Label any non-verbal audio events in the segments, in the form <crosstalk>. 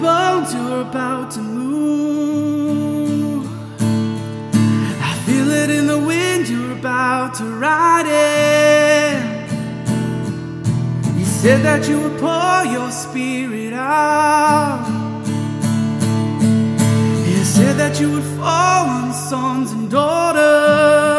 bones, you're about to move. I feel it in the wind, you're about to ride it. You said that you would pour your spirit out. You said that you would fall on sons and daughters.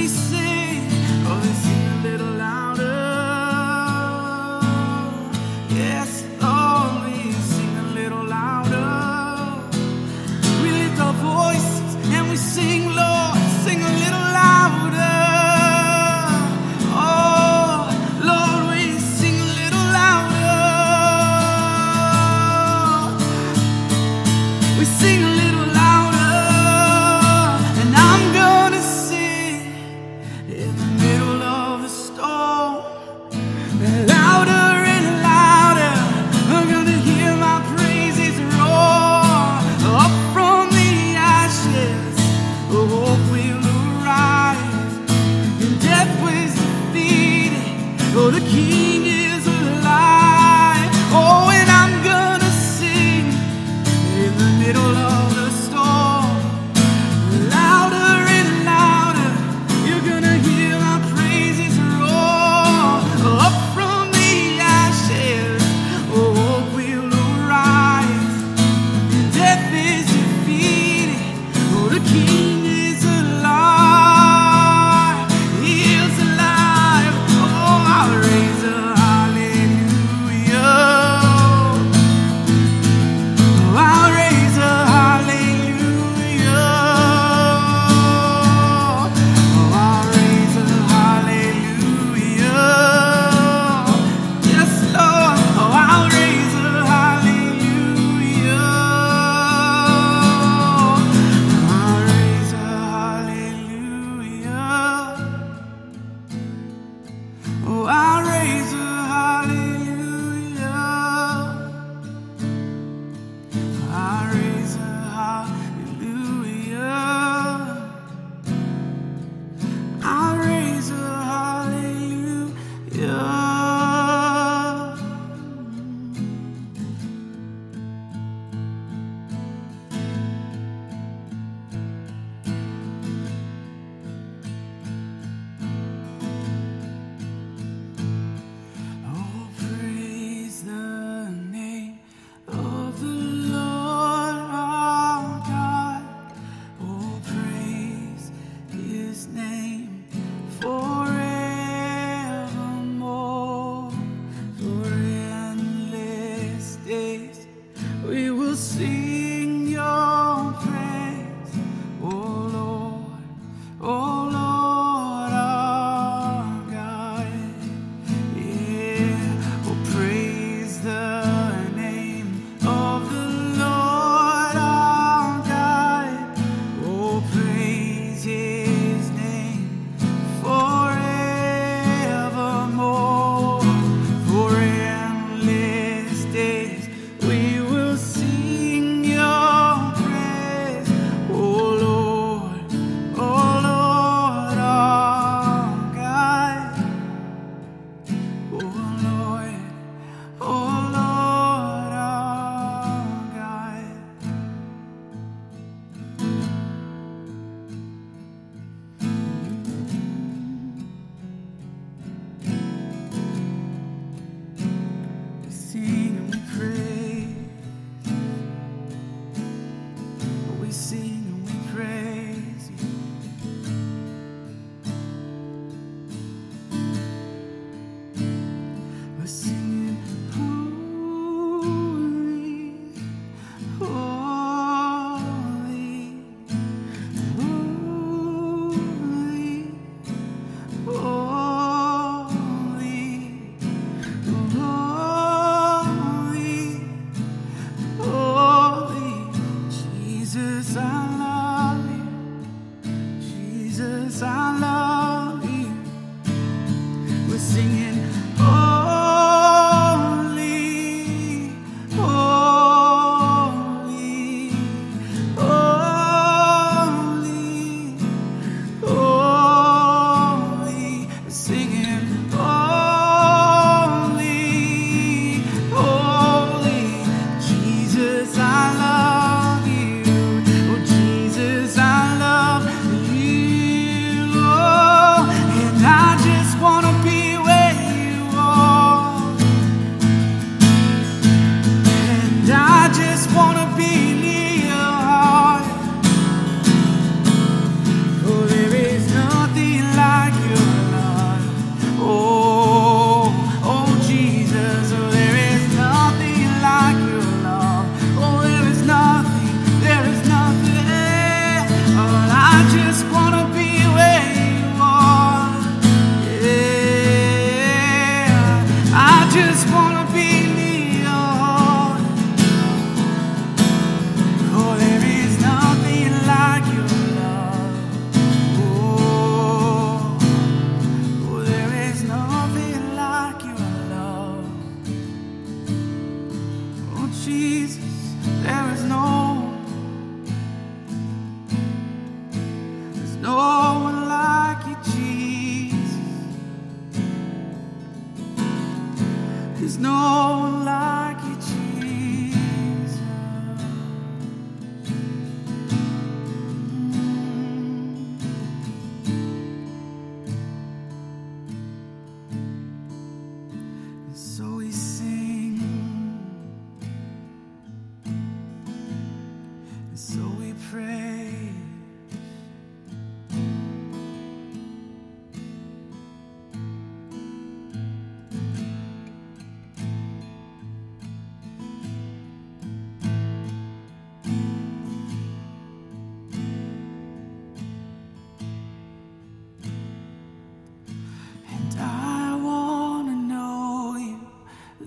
Yes,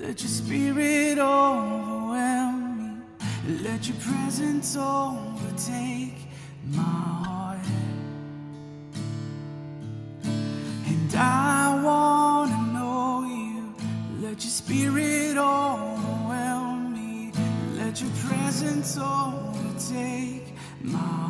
Let your spirit overwhelm me. Let your presence overtake my heart. And I want to know you. Let your spirit overwhelm me. Let your presence overtake my heart.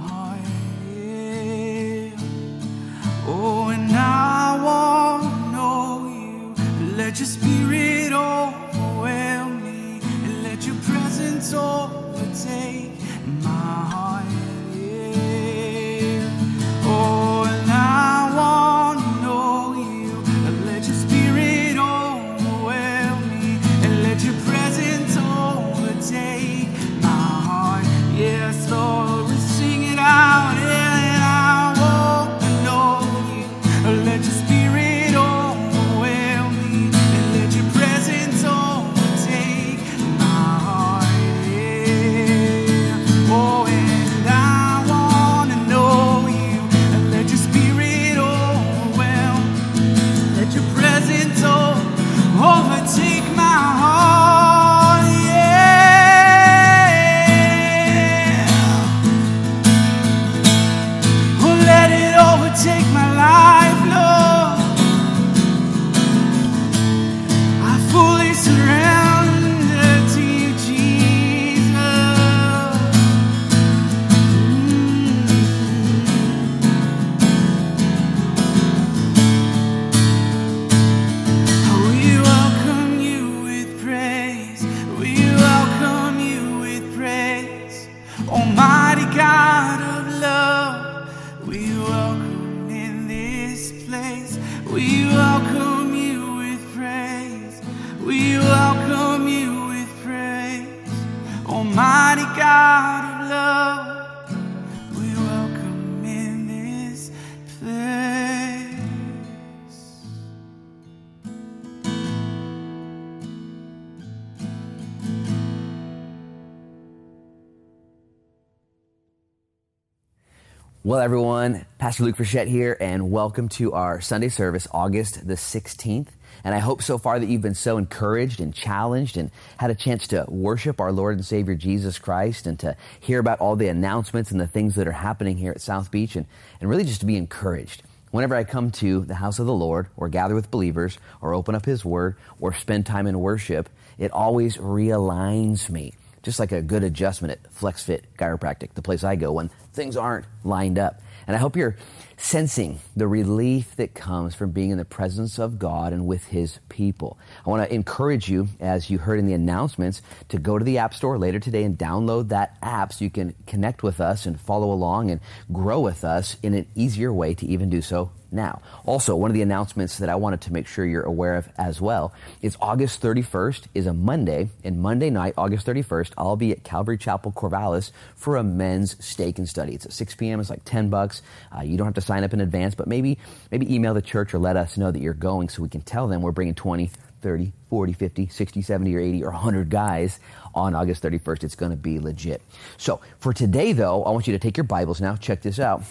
Well, everyone, Pastor Luke Frechette here, and welcome to our Sunday service, August the 16th. And I hope so far that you've been so encouraged and challenged and had a chance to worship our Lord and Savior Jesus Christ and to hear about all the announcements and the things that are happening here at South Beach and, and really just to be encouraged. Whenever I come to the house of the Lord or gather with believers or open up His Word or spend time in worship, it always realigns me just like a good adjustment at FlexFit Chiropractic, the place I go when things aren't lined up. And I hope you're sensing the relief that comes from being in the presence of God and with His people. I want to encourage you, as you heard in the announcements, to go to the App Store later today and download that app so you can connect with us and follow along and grow with us in an easier way to even do so now. Also, one of the announcements that I wanted to make sure you're aware of as well is August 31st is a Monday, and Monday night, August 31st, I'll be at Calvary Chapel Corvallis for a men's steak and study. It's at 6 p.m. It's like 10 bucks. Uh, you don't have to sign up in advance, but maybe maybe email the church or let us know that you're going so we can tell them we're bringing 20, 30, 40, 50, 60, 70, or 80, or 100 guys on August 31st. It's going to be legit. So for today, though, I want you to take your Bibles now. Check this out.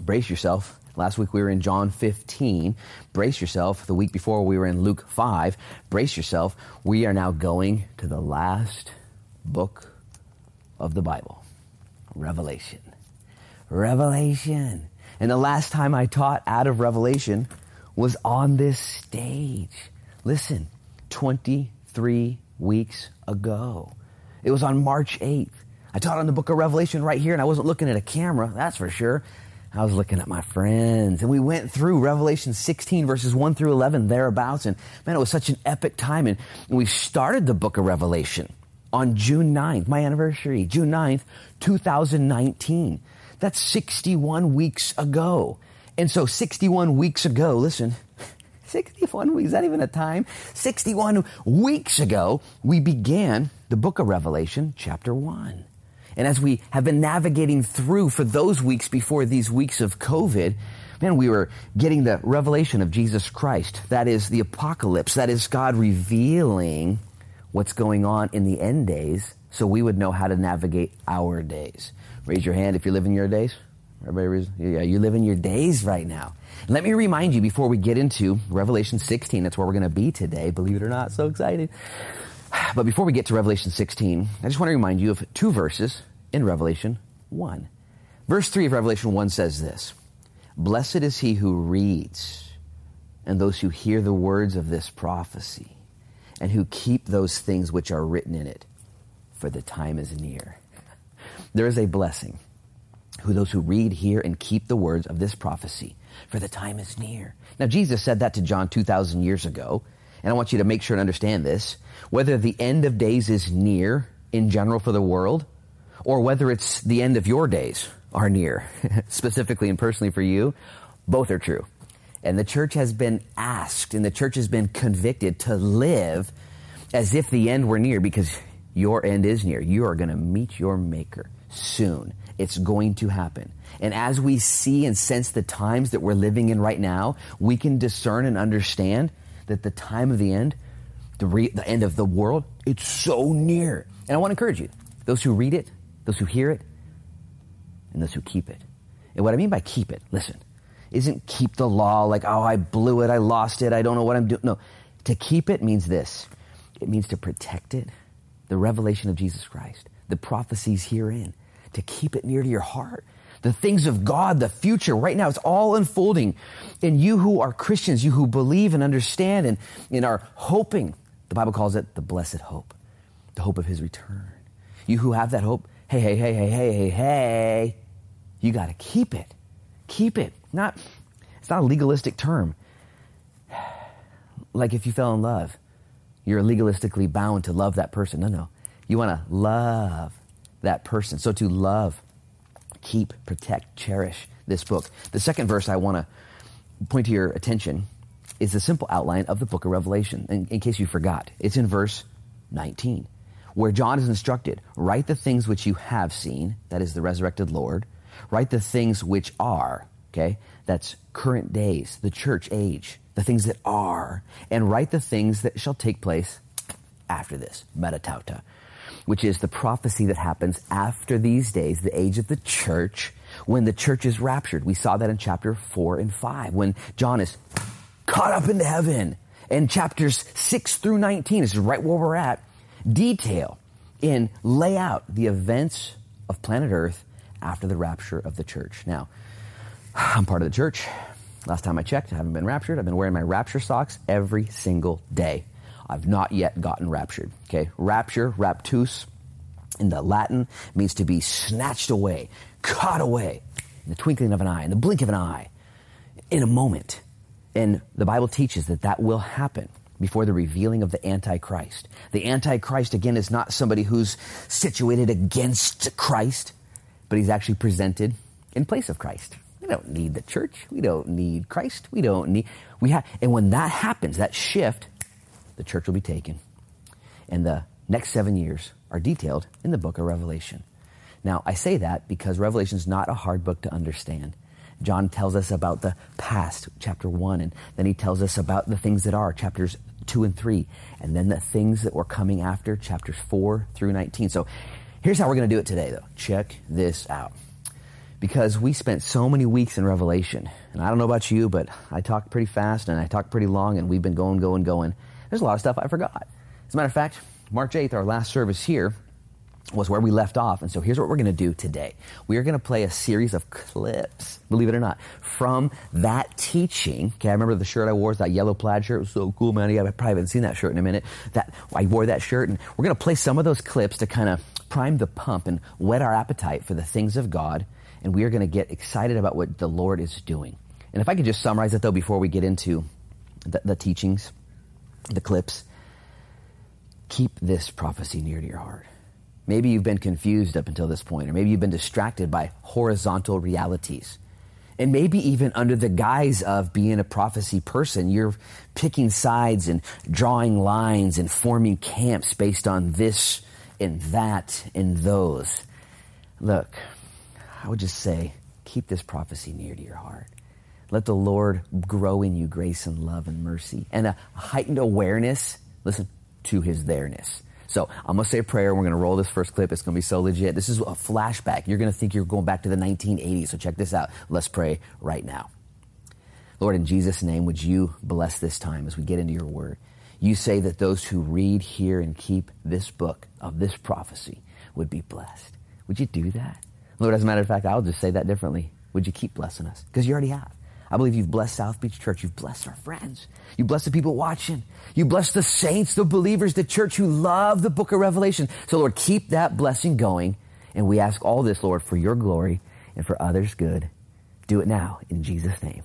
Brace yourself Last week we were in John 15. Brace yourself. The week before we were in Luke 5. Brace yourself. We are now going to the last book of the Bible Revelation. Revelation. And the last time I taught out of Revelation was on this stage. Listen, 23 weeks ago. It was on March 8th. I taught on the book of Revelation right here, and I wasn't looking at a camera, that's for sure. I was looking at my friends and we went through Revelation 16 verses 1 through 11 thereabouts. And man, it was such an epic time. And, we started the book of Revelation on June 9th, my anniversary, June 9th, 2019. That's 61 weeks ago. And so 61 weeks ago, listen, <laughs> 61 weeks, is that even a time? 61 weeks ago, we began the book of Revelation, chapter 1. And as we have been navigating through for those weeks before these weeks of COVID, man, we were getting the revelation of Jesus Christ. That is the apocalypse. That is God revealing what's going on in the end days so we would know how to navigate our days. Raise your hand if you're living your days. Everybody, yeah, you live in your days right now. Let me remind you before we get into Revelation 16, that's where we're going to be today. Believe it or not, so excited. <sighs> But before we get to Revelation 16, I just want to remind you of two verses in Revelation 1. Verse 3 of Revelation 1 says this Blessed is he who reads, and those who hear the words of this prophecy, and who keep those things which are written in it, for the time is near. <laughs> There is a blessing who those who read, hear, and keep the words of this prophecy, for the time is near. Now, Jesus said that to John 2,000 years ago, and I want you to make sure and understand this. Whether the end of days is near in general for the world, or whether it's the end of your days are near, <laughs> specifically and personally for you, both are true. And the church has been asked and the church has been convicted to live as if the end were near because your end is near. You are going to meet your maker soon. It's going to happen. And as we see and sense the times that we're living in right now, we can discern and understand that the time of the end, the, re- the end of the world, it's so near. And I want to encourage you, those who read it, those who hear it, and those who keep it. And what I mean by keep it, listen, isn't keep the law like, oh, I blew it, I lost it, I don't know what I'm doing. No, to keep it means this it means to protect it, the revelation of Jesus Christ, the prophecies herein, to keep it near to your heart. The things of God, the future, right now, it's all unfolding. And you who are Christians, you who believe and understand and, and are hoping, the Bible calls it the blessed hope, the hope of his return. You who have that hope, hey, hey, hey, hey, hey, hey, hey, you got to keep it. Keep it. Not, it's not a legalistic term. <sighs> Like if you fell in love, you're legalistically bound to love that person. No, no. You want to love that person. So to love, keep, protect, cherish this book. The second verse I want to point to your attention is the simple outline of the book of Revelation, in, in case you forgot. It's in verse 19 where John is instructed, write the things which you have seen, that is the resurrected Lord, write the things which are, okay, that's current days, the church age, the things that are, and write the things that shall take place after this, meta tauta, which is the prophecy that happens after these days, the age of the church, when the church is raptured. We saw that in chapter 4 and 5, when John is caught up into heaven And chapters 6 through 19, this is right where we're at, detail and lay out the events of planet Earth after the rapture of the church. Now, <sighs> I'm part of the church. Last time I checked, I haven't been raptured. I've been wearing my rapture socks every single day. I've not yet gotten raptured. Okay, rapture, raptus, in the Latin means to be snatched away, caught away, in the twinkling of an eye, in the blink of an eye, in a moment. And the Bible teaches that that will happen before the revealing of the Antichrist. The Antichrist, again, is not somebody who's situated against Christ, but he's actually presented in place of Christ. We don't need the church. We don't need Christ. We don't need, we have, and when that happens, that shift, the church will be taken. And the next seven years are detailed in the book of Revelation. Now, I say that because Revelation is not a hard book to understand. John tells us about the past, chapter 1, and then he tells us about the things that are, chapters 2 and 3, and then the things that were coming after, chapters 4 through 19. So here's how we're going to do it today, though. Check this out. Because we spent so many weeks in Revelation, and I don't know about you, but I talked pretty fast and I talked pretty long, and we've been going, going, going. There's a lot of stuff I forgot. As a matter of fact, March 8th, our last service here, was where we left off. And so here's what we're going to do today. We are going to play a series of clips, believe it or not, from that teaching. Okay, I remember the shirt I wore, that yellow plaid shirt. It was so cool, man. I probably haven't seen that shirt in a minute. That I wore that shirt, and we're going to play some of those clips to kind of prime the pump and whet our appetite for the things of God. And we are going to get excited about what the Lord is doing. And if I could just summarize it though before we get into the, the teachings, the clips, keep this prophecy near to your heart Maybe you've been confused up until this point, or maybe you've been distracted by horizontal realities. And maybe even under the guise of being a prophecy person, you're picking sides and drawing lines and forming camps based on this and that and those. Look, I would just say, keep this prophecy near to your heart. Let the Lord grow in you grace and love and mercy and a heightened awareness, listen, to his there-ness. So I'm going to say a prayer. We're going to roll this first clip. It's going to be so legit. This is a flashback. You're going to think you're going back to the 1980s. So check this out. Let's pray right now. Lord, in Jesus' name, would you bless this time as we get into your word? You say that those who read, hear, and keep this book of this prophecy would be blessed. Would you do that? Lord, as a matter of fact, I'll just say that differently. Would you keep blessing us? Because you already have. I believe you've blessed South Beach Church. You've blessed our friends. You blessed the people watching. You blessed the saints, the believers, the church who love the book of Revelation. So Lord, keep that blessing going. And we ask all this, Lord, for your glory and for others' good. Do it now in Jesus' name.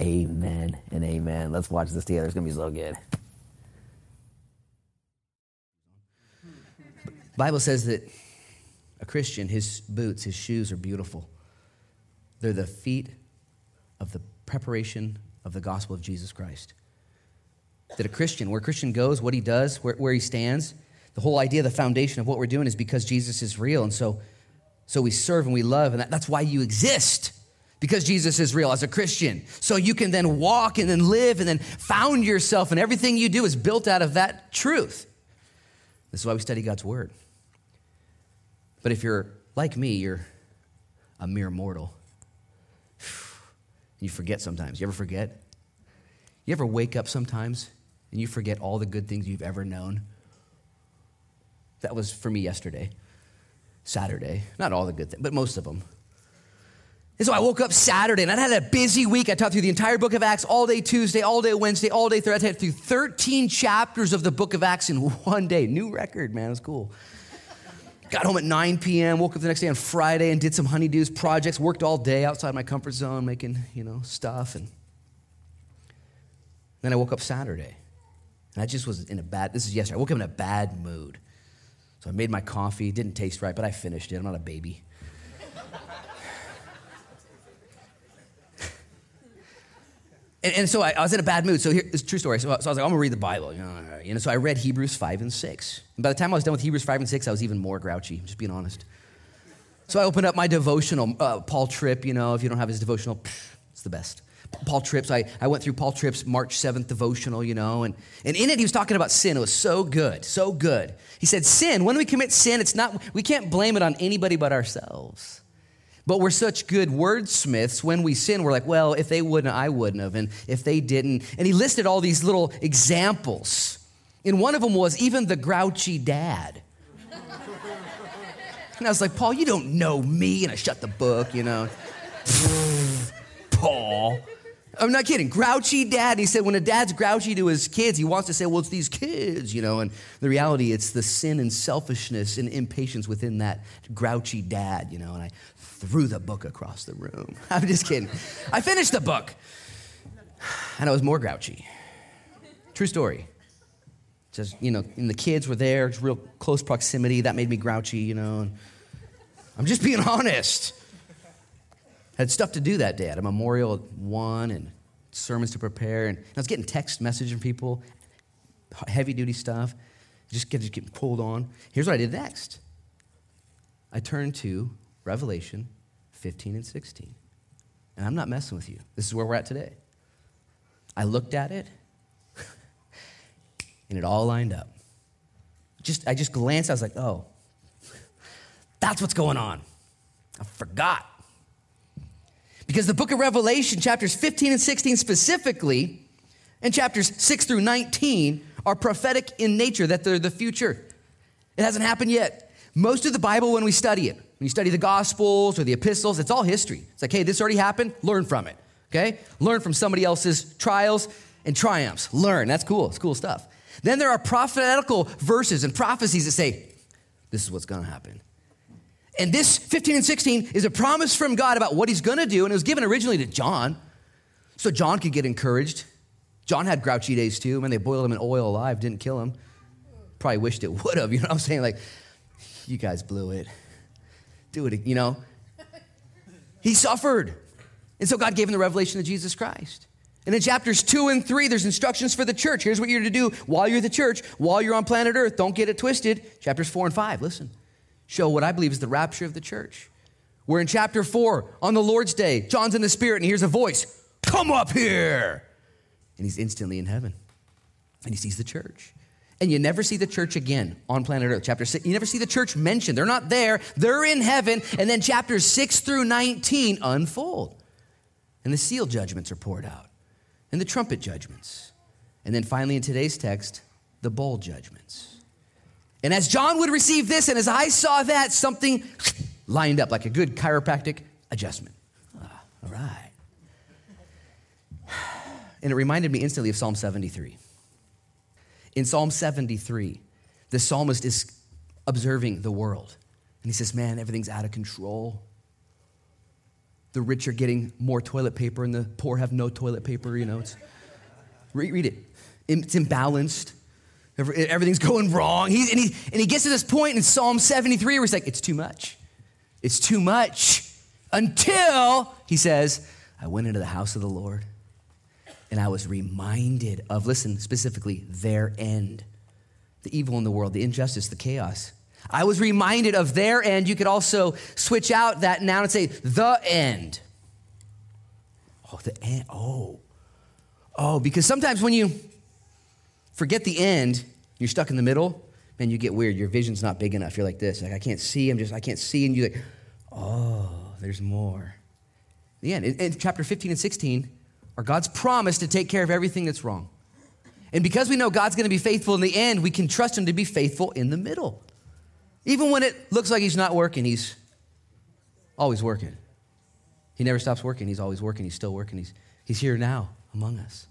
Amen and amen. Let's watch this together. It's going to be so good. Bible says that a Christian, his boots, his shoes are beautiful. They're the feet of the preparation of the gospel of Jesus Christ. That a Christian, where a Christian goes, what he does, where, where he stands, the whole idea, the foundation of what we're doing is because Jesus is real. And so, so we serve and we love, and that, that's why you exist. Because Jesus is real as a Christian. So you can then walk and then live and then found yourself, and everything you do is built out of that truth. This is why we study God's Word. But if you're like me, you're a mere mortal. You forget sometimes. You ever forget? You ever wake up sometimes and you forget all the good things you've ever known? That was for me yesterday, Saturday. Not all the good things, but most of them. And so I woke up Saturday and I had a busy week. I taught through the entire book of Acts all day Tuesday, all day Wednesday, all day Thursday. I taught through 13 chapters of the book of Acts in <laughs> one day. New record, man. It was cool. Got home at 9 p.m., woke up the next day on Friday and did some honeydews projects, worked all day outside my comfort zone, making, you know, stuff. And then I woke up Saturday. And I just was in a bad, this is yesterday, I woke up in a bad mood. So I made my coffee, didn't taste right, but I finished it. I'm not a baby. And, and, so I, I, was in a bad mood. So here, it's true story. So, so, I was like, I'm gonna read the Bible. You know, you know, so I read Hebrews 5 and 6. And by the time I was done with Hebrews 5 and 6, I was even more grouchy, just being honest. So I opened up my devotional, uh, Paul Tripp, you know, if you don't have his devotional, pff, it's the best. Paul Tripp's, I, I went through Paul Tripp's March 7th devotional, you know, and, and in it he was talking about sin. It was so good, so good. He said, Sin, when we commit sin, it's not, we can't blame it on anybody but ourselves. But we're such good wordsmiths when we sin, we're like, well, if they wouldn't, I wouldn't have. And if they didn't. And he listed all these little examples. And one of them was even the grouchy dad. and I was like, Paul, you don't know me. And I shut the book, you know. <laughs> Paul. I'm not kidding. Grouchy dad. He said when a dad's grouchy to his kids, he wants to say, well, it's these kids, you know. And the reality, it's the sin and selfishness and impatience within that grouchy dad, you know. And I threw the book across the room. <laughs> I'm just kidding. I finished the book and I was more grouchy. True story. Just, you know, and the kids were there, it's real close proximity. That made me grouchy, you know. I'm just being <laughs> honest. Had stuff to do that day. I had a memorial at one and sermons to prepare. And I was getting text messages from people, heavy duty stuff, just, just getting pulled on. Here's what I did next I turned to Revelation 15 and 16. And I'm not messing with you. This is where we're at today. I looked at it, <laughs> and it all lined up. Just, I just glanced, I was like, oh, that's what's going on. I forgot. Because the book of Revelation, chapters 15 and 16 specifically, and chapters 6 through 19 are prophetic in nature, that they're the future. It hasn't happened yet. Most of the Bible, when we study it, when you study the Gospels or the epistles, it's all history. It's like, hey, this already happened, learn from it, okay? Learn from somebody else's trials and triumphs. Learn, that's cool, it's cool stuff. Then there are prophetical verses and prophecies that say, this is what's gonna happen. And this 15 and 16 is a promise from God about what he's gonna do, and it was given originally to John, so John could get encouraged. John had grouchy days too. Man, they boiled him in oil alive, didn't kill him. Probably wished it <laughs> would have, you know what I'm saying? Like, you guys blew it. Do it, you know? He suffered. And so God gave him the revelation of Jesus Christ. And in chapters two and three, there's instructions for the church. Here's what you're to do while you're the church, while you're on planet Earth. Don't get it twisted. Chapters four and five, listen, show what I believe is the rapture of the church. We're in chapter four on the Lord's day. John's in the Spirit and he hears a voice Come up here. And he's instantly in heaven. And he sees the church and you never see the church again on planet Earth. Chapter six, you never see the church mentioned. They're not there, they're in heaven. And then chapters six through 19 unfold. And the seal judgments are poured out, and the trumpet judgments. And then finally, in today's text, the bowl judgments. And as John would receive this, and as I saw that, something lined up like a good chiropractic adjustment. Ah, all right. <sighs> And it reminded me instantly of Psalm 73. In Psalm 73, the psalmist is observing the world. And he says, Man, everything's out of control. The rich are getting more toilet paper, and the poor have no toilet paper. You know, it's, read, read it. It's imbalanced. Everything's going wrong. He, and, he, and he gets to this point in Psalm 73 where he's like, It's too much. It's too much. Until he says, I went into the house of the Lord and I was reminded of, listen specifically, their end. The evil in the world, the injustice, the chaos. I was reminded of their end. You could also switch out that noun and say, the end. Oh, the end. Oh. Oh, because sometimes when you forget the end, you're stuck in the middle, man, you get weird. Your vision's not big enough. You're like this. Like, I can't see. I'm just, I can't see. And you're like, oh, there's more. The end. In, in chapter 15 and 16, or God's promise to take care of everything that's wrong. And because we know God's going to be faithful in the end, we can trust Him to be faithful in the middle. Even when it looks like He's not working, He's always working. He never stops working. He's always working. He's still working. He's, he's here now among us.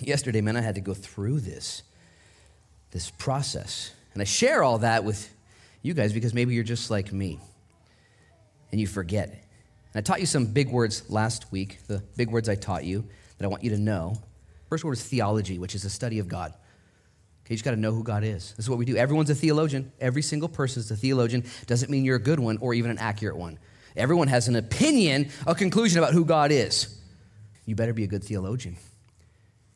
Yesterday, man, I had to go through this, this process. And I share all that with you guys because maybe you're just like me and you forget. And I taught you some big words last week, the big words I taught you that I want you to know. First word is theology, which is a study of God. Okay, you just got to know who God is. This is what we do. Everyone's a theologian. Every single person is a theologian. Doesn't mean you're a good one or even an accurate one. Everyone has an opinion, a conclusion about who God is. You better be a good theologian.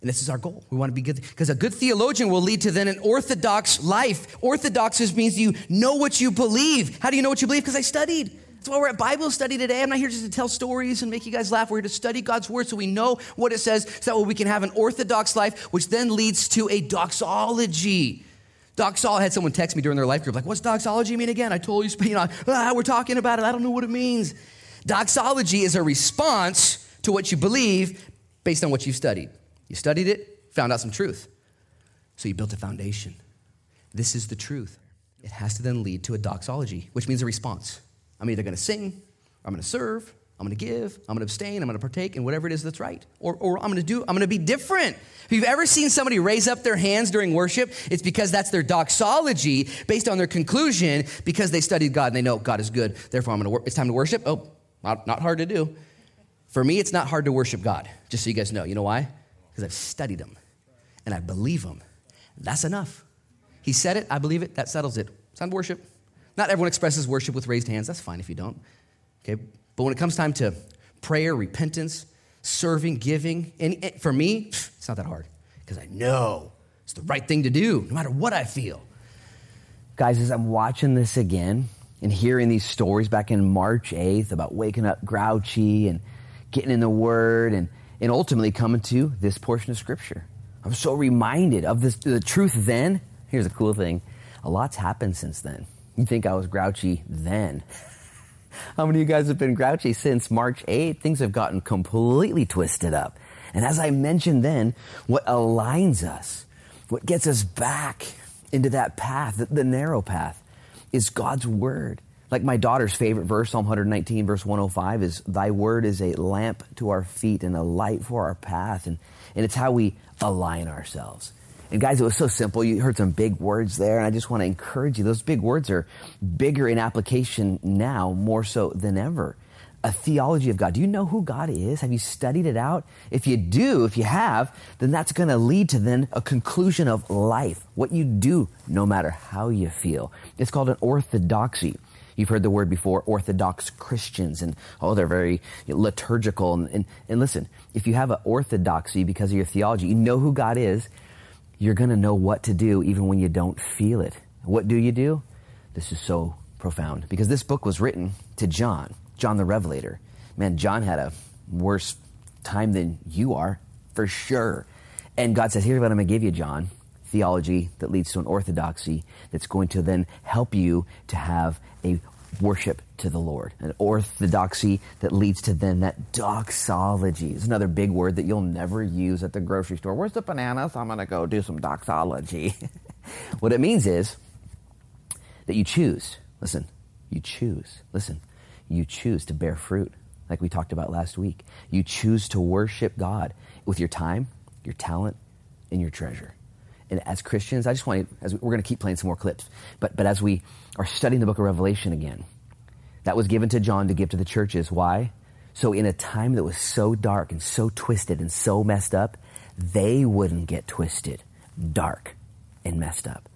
And this is our goal. We want to be good because a good theologian will lead to then an orthodox life. Orthodox just means you know what you believe. How do you know what you believe? Because I studied. That's why we're at Bible study today. I'm not here just to tell stories and make you guys laugh. We're here to study God's word so we know what it says, so that we can have an orthodox life, which then leads to a doxology. Doxology, I had someone text me during their life group, like, what's doxology mean again? I told you, you know, ah, we're talking about it. I don't know what it means. Doxology is a response to what you believe based on what you've studied. You studied it, found out some truth. So you built a foundation. This is the truth. It has to then lead to a doxology, which means a response. I'm either going to sing, I'm going to serve, I'm going to give, I'm going to abstain, I'm going to partake in whatever it is that's right. Or, or I'm going to do, I'm going to be different. If you've ever seen somebody raise up their hands during worship, it's because that's their doxology based on their conclusion because they studied God and they know God is good. Therefore, I'm going to work. It's time to worship. Oh, not, not hard to do. For me, it's not hard to worship God, just so you guys know. You know why? Because I've studied Him and I believe Him. That's enough. He said it, I believe it, that settles it. It's time to worship. Not everyone expresses worship with raised hands. That's fine if you don't. Okay? But when it comes time to prayer, repentance, serving, giving, and eh, for me, it's not that hard because I know it's the right thing to do no matter what I feel. Guys, as I'm watching this again and hearing these stories back in March 8th about waking up grouchy and getting in the Word and, and ultimately coming to this portion of Scripture, I'm so reminded of this, the truth then. Here's a cool thing a lot's happened since then. You think I was grouchy then. How many of you guys have been grouchy since March 8th? Things have gotten completely twisted up. And as I mentioned then, what aligns us, what gets us back into that path, the, the narrow path, is God's word. Like my daughter's favorite verse, Psalm 119, verse 105, is Thy word is a lamp to our feet and a light for our path. And, and it's how we align ourselves. And guys, it was so simple. You heard some big words there, and I just want to encourage you. Those big words are bigger in application now, more so than ever. A theology of God. Do you know who God is? Have you studied it out? If you do, if you have, then that's going to lead to then a conclusion of life. What you do, no matter how you feel. It's called an orthodoxy. You've heard the word before, Orthodox Christians, and oh, they're very liturgical. And, and, and listen, if you have an orthodoxy because of your theology, you know who God is, you're going to know what to do even when you don't feel it. What do you do? This is so profound because this book was written to John, John the Revelator. Man, John had a worse time than you are, for sure. And God says, Here's what I'm going to give you, John theology that leads to an orthodoxy that's going to then help you to have a worship to the Lord. An orthodoxy that leads to then that doxology. Is another big word that you'll never use at the grocery store. Where's the bananas? I'm going to go do some doxology. <laughs> what it means is that you choose. Listen, you choose. Listen, you choose to bear fruit, like we talked about last week. You choose to worship God with your time, your talent, and your treasure. And as Christians, I just want to, as we, we're going to keep playing some more clips, but, but as we are studying the book of Revelation again, that was given to John to give to the churches. Why? So in a time that was so dark and so twisted and so messed up, they wouldn't get twisted, dark, and messed up.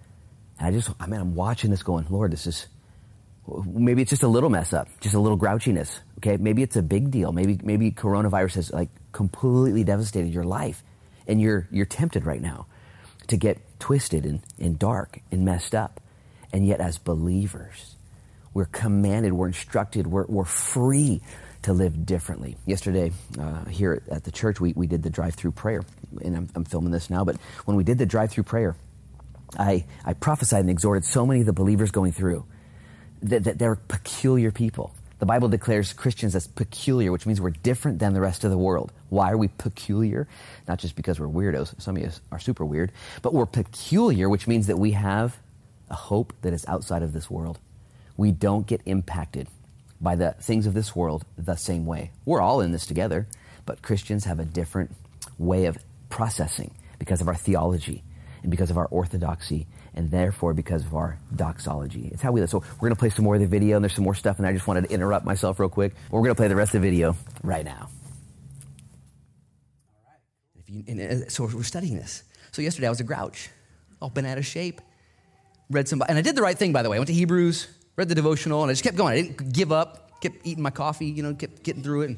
And I just, I mean, I'm watching this going, Lord, this is, maybe it's just a little mess up, just a little grouchiness. Okay. Maybe it's a big deal. Maybe, maybe coronavirus has like completely devastated your life and you're, you're tempted right now to get twisted and, and dark and messed up. And yet, as believers, we're commanded, we're instructed, we're, we're free to live differently. Yesterday, uh, here at the church, we, we did the drive through prayer. And I'm, I'm filming this now, but when we did the drive through prayer, I, I prophesied and exhorted so many of the believers going through that, that they're peculiar people. The Bible declares Christians as peculiar, which means we're different than the rest of the world. Why are we peculiar? Not just because we're weirdos, some of us are super weird, but we're peculiar, which means that we have a hope that is outside of this world. We don't get impacted by the things of this world the same way. We're all in this together, but Christians have a different way of processing because of our theology and because of our orthodoxy and therefore because of our doxology. It's how we live. So we're going to play some more of the video, and there's some more stuff, and I just wanted to interrupt myself real quick. We're going to play the rest of the video right now. And, so we're studying this. So yesterday I was a grouch, all bent out of shape. Read some, and I did the right thing, by the way. I went to Hebrews, read the devotional, and I just kept going. I didn't give up, kept eating my coffee, you know, kept getting through it. And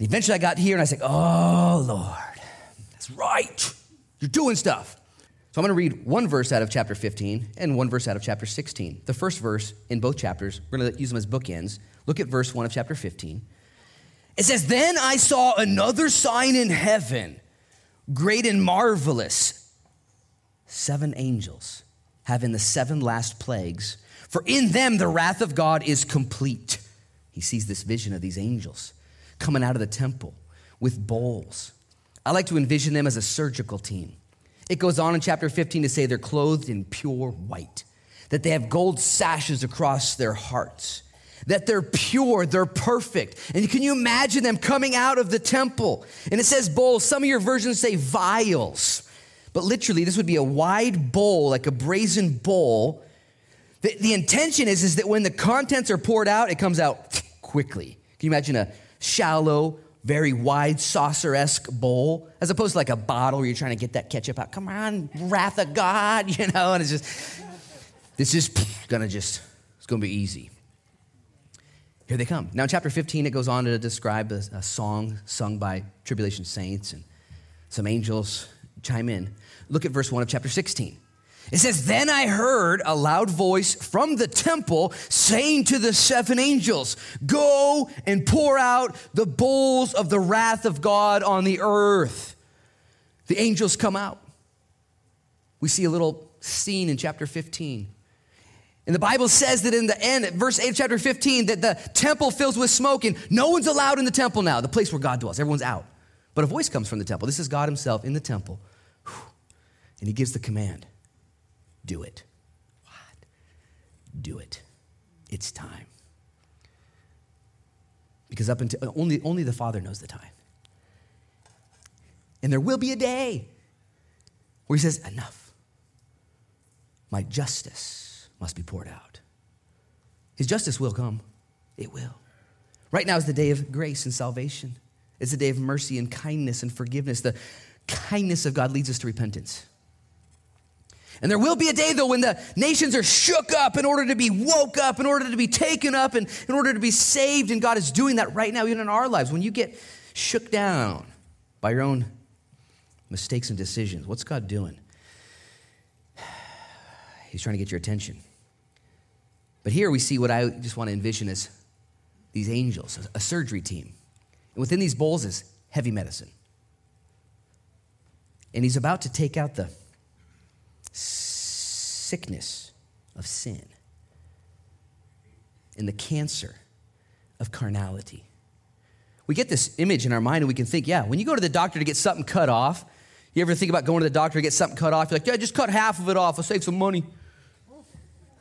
eventually I got here, and I said, Oh, Lord, that's right. You're doing stuff. So I'm going to read one verse out of chapter 15 and one verse out of chapter 16. The first verse in both chapters, we're going to use them as bookends. Look at verse 1 of chapter 15. It says, Then I saw another sign in heaven, great and marvelous. seven angels, having the seven last plagues, for in them the wrath of God is complete. He sees this vision of these angels coming out of the temple with bowls. I like to envision them as a surgical team. It goes on in chapter 15 to say they're clothed in pure white, that they have gold sashes across their hearts, that they're pure, they're perfect. And can you imagine them coming out of the temple? And it says bowls. Some of your versions say vials. But literally, this would be a wide bowl, like a brazen bowl. The, the intention is, is that when the contents are poured out, it comes out quickly. Can you imagine a shallow, very wide saucer esque bowl, as opposed to like a bottle where you're trying to get that ketchup out. Come on, wrath of God, <laughs> you know, and it's just, this is gonna just, it's gonna be easy. Here they come. Now, in chapter 15, it goes on to describe a, a song sung by tribulation saints, and some angels chime in. Look at verse 1 of chapter 16. It says, Then I heard a loud voice from the temple saying to the seven angels, Go and pour out the bowls of the wrath of God on the earth. The angels come out. We see a little scene in chapter 15. And the Bible says that in the end, verse 8 of chapter 15, that the temple fills with smoke and no one's allowed in the temple now, the place where God dwells. Everyone's out. But a voice comes from the temple. This is God Himself in the temple. And He gives the command do it. What? Do it. It's time. Because up until only, only the Father knows the time. And there will be a day where he says, Enough. My justice must be poured out. His justice will come. It will. Right now is the day of grace and salvation. It's the day of mercy and kindness and forgiveness. The kindness of God leads us to repentance. And there will be a day, though, when the nations are shook up in order to be woke up, in order to be taken up, and in order to be saved. And God is doing that right now, even in our lives. When you get shook down by your own mistakes and decisions, what's God doing? <sighs> He's trying to get your attention. But here we see what I just want to envision as these angels, a surgery team. And within these bowls is heavy medicine. And he's about to take out the sickness of sin and the cancer of carnality. We get this image in our mind and we can think, yeah, when you go to the doctor to get something cut off, you ever think about going to the doctor to get something cut off? You're like, yeah, just cut half of it off. I'll save some money.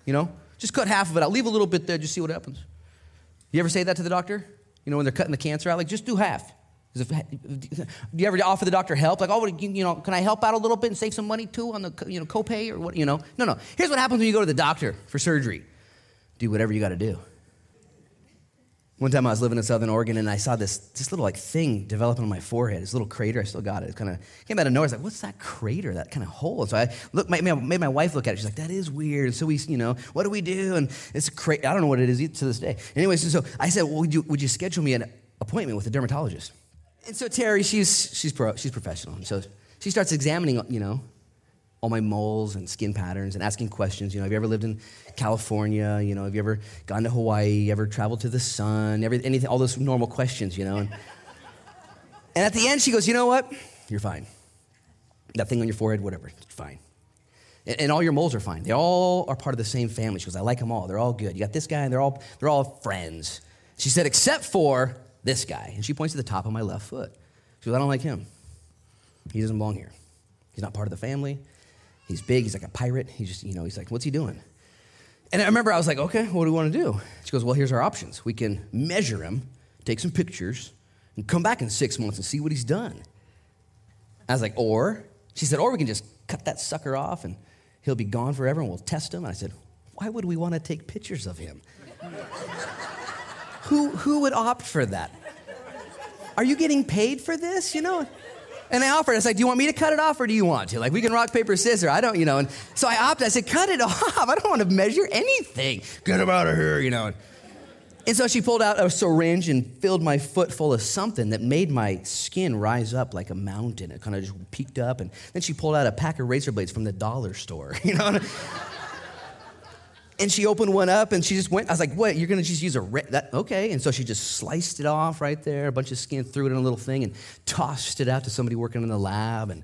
You know, just cut half of it. I'll leave a little bit there, just see what happens. You ever say that to the doctor? You know, when they're cutting the cancer out, like, just do half. If, do you ever offer the doctor help? Like, oh, you know, can I help out a little bit and save some money too on the you know copay or what? You know, no, no. Here's what happens when you go to the doctor for surgery. Do whatever you got to do. One time I was living in Southern Oregon and I saw this, this little like thing developing on my forehead. This little crater. I still got it. It kind of came out of nowhere. I was like, what's that crater? That kind of hole. So I look, made, made my wife look at it. She's like, that is weird. So we, you know, what do we do? And it's a crater. I don't know what it is to this day. Anyways, so, so I said, well, would you, would you schedule me an appointment with a dermatologist? And so Terry, she's, she's, pro, she's professional. And so she starts examining, you know, all my moles and skin patterns and asking questions. You know, have you ever lived in California? You know, have you ever gone to Hawaii? Ever traveled to the sun? Every, anything, all those normal questions, you know. And, and at the end, she goes, you know what? You're fine. That thing on your forehead, whatever, it's fine. And, and all your moles are fine. They all are part of the same family. She goes, I like them all. They're all good. You got this guy, and they're all, they're all friends. She said, except for this guy. And she points to the top of my left foot. She goes, I don't like him. He doesn't belong here. He's not part of the family. He's big. He's like a pirate. He's just, you know, he's like, what's he doing? And I remember I was like, okay, what do we want to do? She goes, well, here's our options. We can measure him, take some pictures, and come back in six months and see what he's done. I was like, or, she said, or we can just cut that sucker off and he'll be gone forever and we'll test him. And I said, why would we want to take pictures of him? <laughs> who, who would opt for that? Are you getting paid for this? You know? And I offered, I was like, do you want me to cut it off or do you want to? Like, we can rock, paper, scissors. I don't, you know. And so I opted. I said, cut it <laughs> off. I don't want to measure anything. Get him out of here, you know. And so she pulled out a syringe and filled my foot full of something that made my skin rise up like a mountain. It kind of just peaked up. And then she pulled out a pack of razor blades from the dollar store, <laughs> you know. And she opened one up and she just went, I was like, what, you're gonna just use a, re-? that, okay. And so she just sliced it off right there, a bunch of skin, threw it in a little thing and tossed it out to somebody working in the lab. And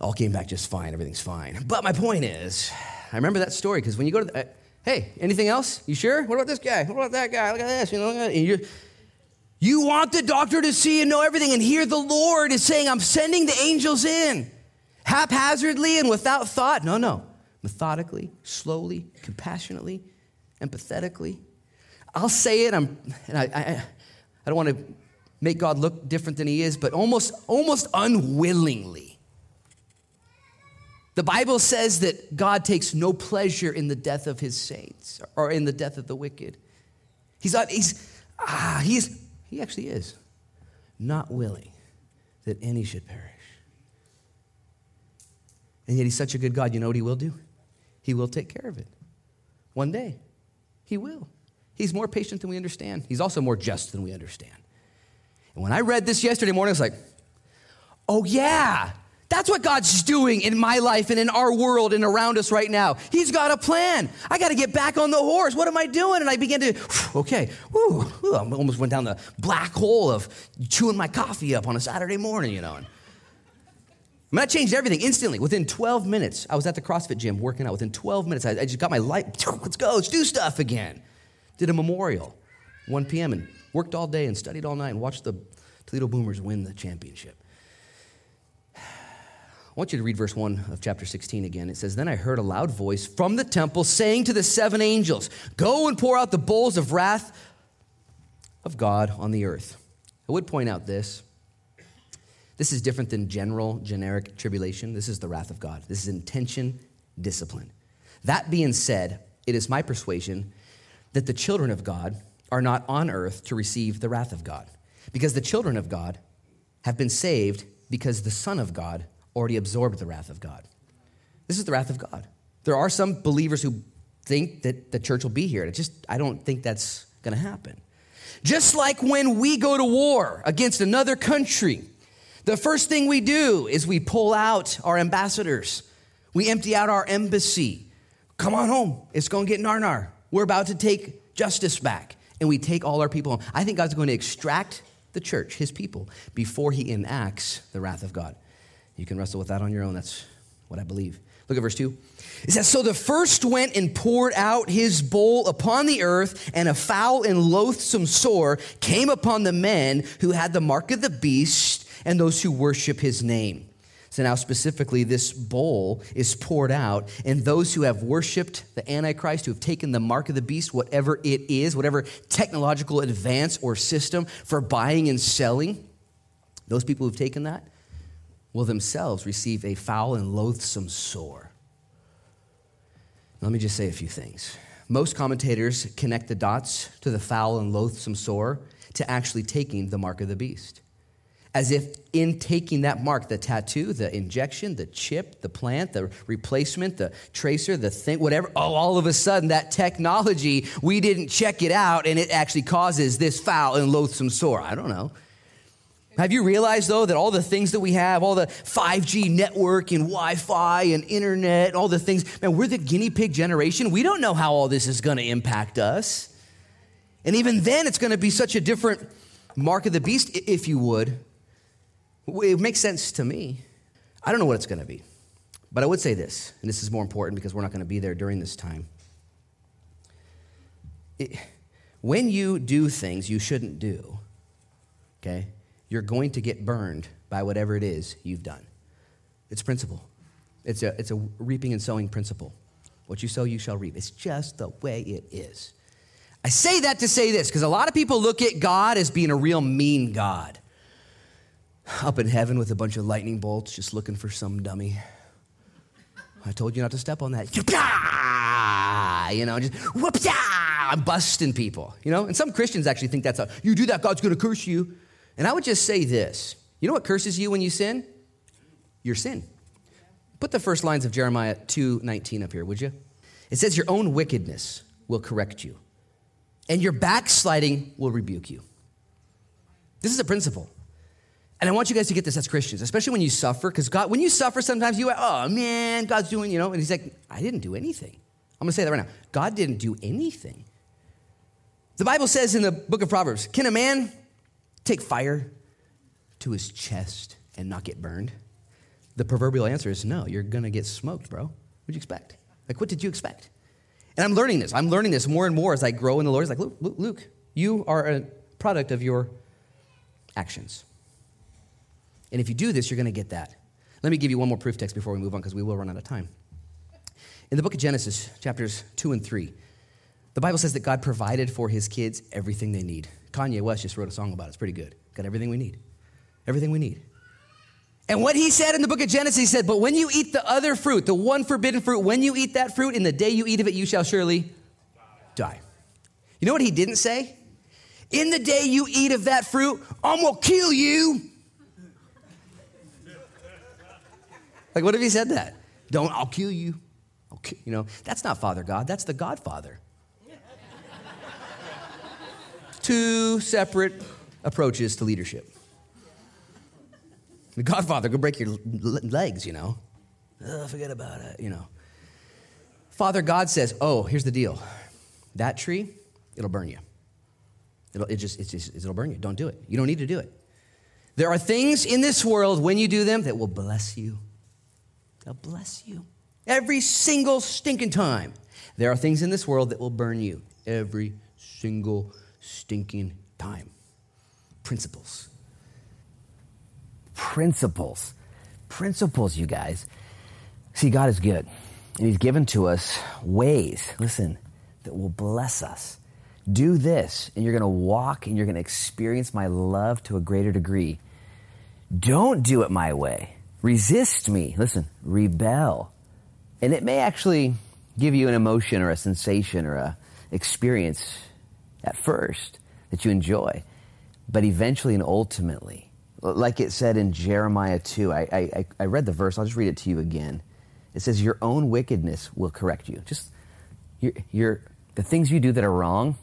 All came back just fine. Everything's fine. But my point is, I remember that story because when you go to, the, uh, hey, anything else? You sure? What about this guy? What about that guy? Look at this. You know, and you you want the doctor to see and know everything, and here the Lord is saying, "I'm sending the angels in, haphazardly and without thought." No, no, methodically, slowly, compassionately, empathetically. I'll say it. I'm, and I, I, I don't want to make God look different than He is, but almost, almost unwillingly the Bible says that God takes no pleasure in the death of his saints or in the death of the wicked. He's not, he's, ah, he's, he actually is not willing that any should perish. And yet he's such a good God, you know what he will do? He will take care of it. One day, he will. He's more patient than we understand. He's also more just than we understand. And when I read this yesterday morning, I was like, oh yeah, that's what God's doing in my life and in our world and around us right now. He's got a plan. I got to get back on the horse. What am I doing? And I began to, <sighs> okay, I almost went down the black hole of chewing my coffee up on a Saturday morning, you know. I mean, that changed everything instantly. Within 12 minutes, I was at the CrossFit gym working out. Within 12 minutes, I, I just got my light. <laughs> Let's go, let's do stuff again. Did a memorial, 1 p.m., and worked all day and studied all night and watched the Toledo Boomers win the championship. <sighs> I want you to read verse 1 of chapter 16 again. It says, Then I heard a loud voice from the temple saying to the seven angels, Go and pour out the bowls of wrath of God on the earth. I would point out this. This is different than general, generic tribulation. This is the wrath of God. This is intention, discipline. That being said, it is my persuasion that the children of God are not on earth to receive the wrath of God, because the children of God have been saved because the Son of God already absorbed the wrath of God. This is the wrath of God. There are some believers who think that the church will be here. It just I don't think that's going to happen. Just like when we go to war against another country, the first thing we do is we pull out our ambassadors. We empty out our embassy. Come on home. It's going to get narnar. We're about to take justice back. And we take all our people home. I think God's going to extract the church, his people, before he enacts the wrath of God. You can wrestle with that on your own. That's what I believe. Look at verse 2. It says, So the first went and poured out his bowl upon the earth, and a foul and loathsome sore came upon the men who had the mark of the beast and those who worship his name. So now, specifically, this bowl is poured out, and those who have worshiped the Antichrist, who have taken the mark of the beast, whatever it is, whatever technological advance or system for buying and selling, those people who've taken that, will themselves receive a foul and loathsome sore. Let me just say a few things. Most commentators connect the dots to the foul and loathsome sore to actually taking the mark of the beast. As if in taking that mark, the tattoo, the injection, the chip, the plant, the replacement, the tracer, the thing, whatever, oh, all of a sudden that technology, we didn't check it out and it actually causes this foul and loathsome sore. I don't know. Have you realized, though, that all the things that we have, all the 5G network and Wi Fi and internet, all the things, man, we're the guinea pig generation. We don't know how all this is going to impact us. And even then, it's going to be such a different mark of the beast, if you would. It makes sense to me. I don't know what it's going to be. But I would say this, and this is more important because we're not going to be there during this time. It, when you do things you shouldn't do, okay, you're going to get burned by whatever it is you've done. It's principle. It's a, it's a reaping and sowing principle. What you sow, you shall reap. It's just the way it is. I say that to say this because a lot of people look at God as being a real mean God. Up in heaven with a bunch of lightning bolts, just looking for some dummy. I told you not to step on that. <laughs> You know, just whoop, I'm busting people. You know, and some Christians actually think that's a, you do that, God's going to curse you. And I would just say this you know what curses you when you sin? Your sin. Put the first lines of Jeremiah 2:19 up here, would you? It says your own wickedness will correct you, and your backsliding will rebuke you. This is a principle. And I want you guys to get this as Christians, especially when you suffer, because God, when you suffer, sometimes you, oh man, God's doing, you know, and He's like, I didn't do anything. I'm gonna say that right now. God didn't do anything. The Bible says in the book of Proverbs, can a man take fire to his chest and not get burned? the proverbial answer is no, you're going to get smoked, bro. What'd you expect? Like, what did you expect? And I'm learning this. I'm learning this more and more as I grow in the Lord. It's like, Luke, Luke you are a product of your actions. And if you do this, you're going to get that. Let me give you one more proof text before we move on because we will run out of time. In the book of Genesis, chapters 2 and 3, the Bible says that God provided for his kids everything they need. Kanye West just wrote a song about it. It's pretty good. Got everything we need. Everything we need. And what he said in the book of Genesis, he said, But when you eat the other fruit, the one forbidden fruit, when you eat that fruit, in the day you eat of it, you shall surely die. You know what he didn't say? In the day you eat of that fruit, I'm gonna kill you. Like, what if he said that? Don't, I'll kill you. I'll kill, you know, that's not Father God, that's the Godfather. Two separate approaches to leadership. The Godfather could break your legs, you know. Forget about it, you know. Father God says, "Oh, here's the deal. That tree, it'll burn you. It'll it just, it just it'll burn you. Don't do it. You don't need to do it. There are things in this world when you do them that will bless you. They'll bless you every single stinking time. There are things in this world that will burn you every single stinking time. Principles principles. Principles, you guys. See, God is good. And He's given to us ways, listen, that will bless us. Do this, and you're going to walk and you're going to experience my love to a greater degree. Don't do it my way. Resist me. Listen, rebel. And it may actually give you an emotion or a sensation or a experience at first that you enjoy. But eventually and ultimately, like it said in Jeremiah 2, I, I, I read the verse, I'll just read it to you again. It says, Your own wickedness will correct you. Just your, your, the things you do that are wrong,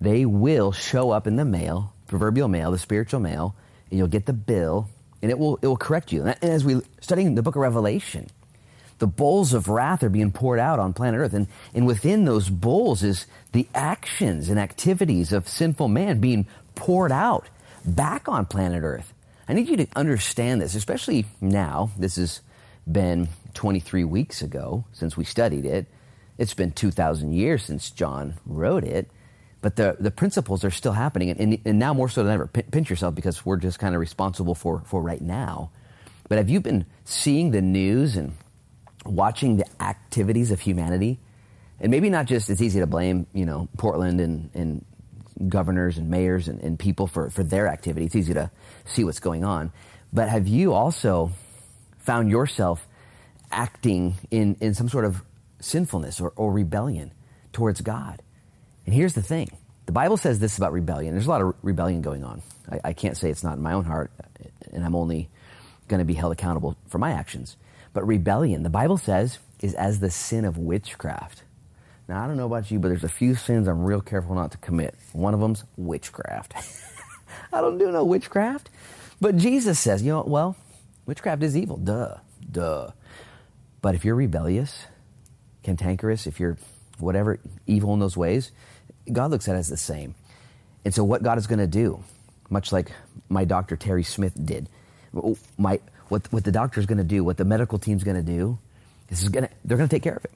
they will show up in the mail, proverbial mail, the spiritual mail, and you'll get the bill, and it will, it will correct you. And as we studying the book of Revelation, the bowls of wrath are being poured out on planet Earth. And, and within those bowls is the actions and activities of sinful man being poured out back on planet Earth. I need you to understand this, especially now. This has been 23 weeks ago since we studied it. It's been 2,000 years since John wrote it. But the, the principles are still happening. And, and now more so than ever, pinch yourself because we're just kind of responsible for, for right now. But have you been seeing the news and watching the activities of humanity? And maybe not just, it's easy to blame, you know, Portland and, and governors and mayors and, and people for, for their activity. It's easy to see what's going on. But have you also found yourself acting in, in some sort of sinfulness or, or rebellion towards God? And here's the thing the Bible says this about rebellion. There's a lot of rebellion going on. I, I can't say it's not in my own heart, and I'm only going to be held accountable for my actions. But rebellion, the Bible says, is as the sin of witchcraft. Now, I don't know about you, but there's a few sins I'm real careful not to commit. One of them's witchcraft. <laughs> I don't do no witchcraft. But Jesus says, you know, well, witchcraft is evil. Duh. Duh. But if you're rebellious, cantankerous, if you're whatever evil in those ways, God looks at as the same. And so, what God is going to do, much like my doctor Terry Smith did, my, what, what the doctor is going to do, what the medical team's going to do, this is going to, they're going to take care of it.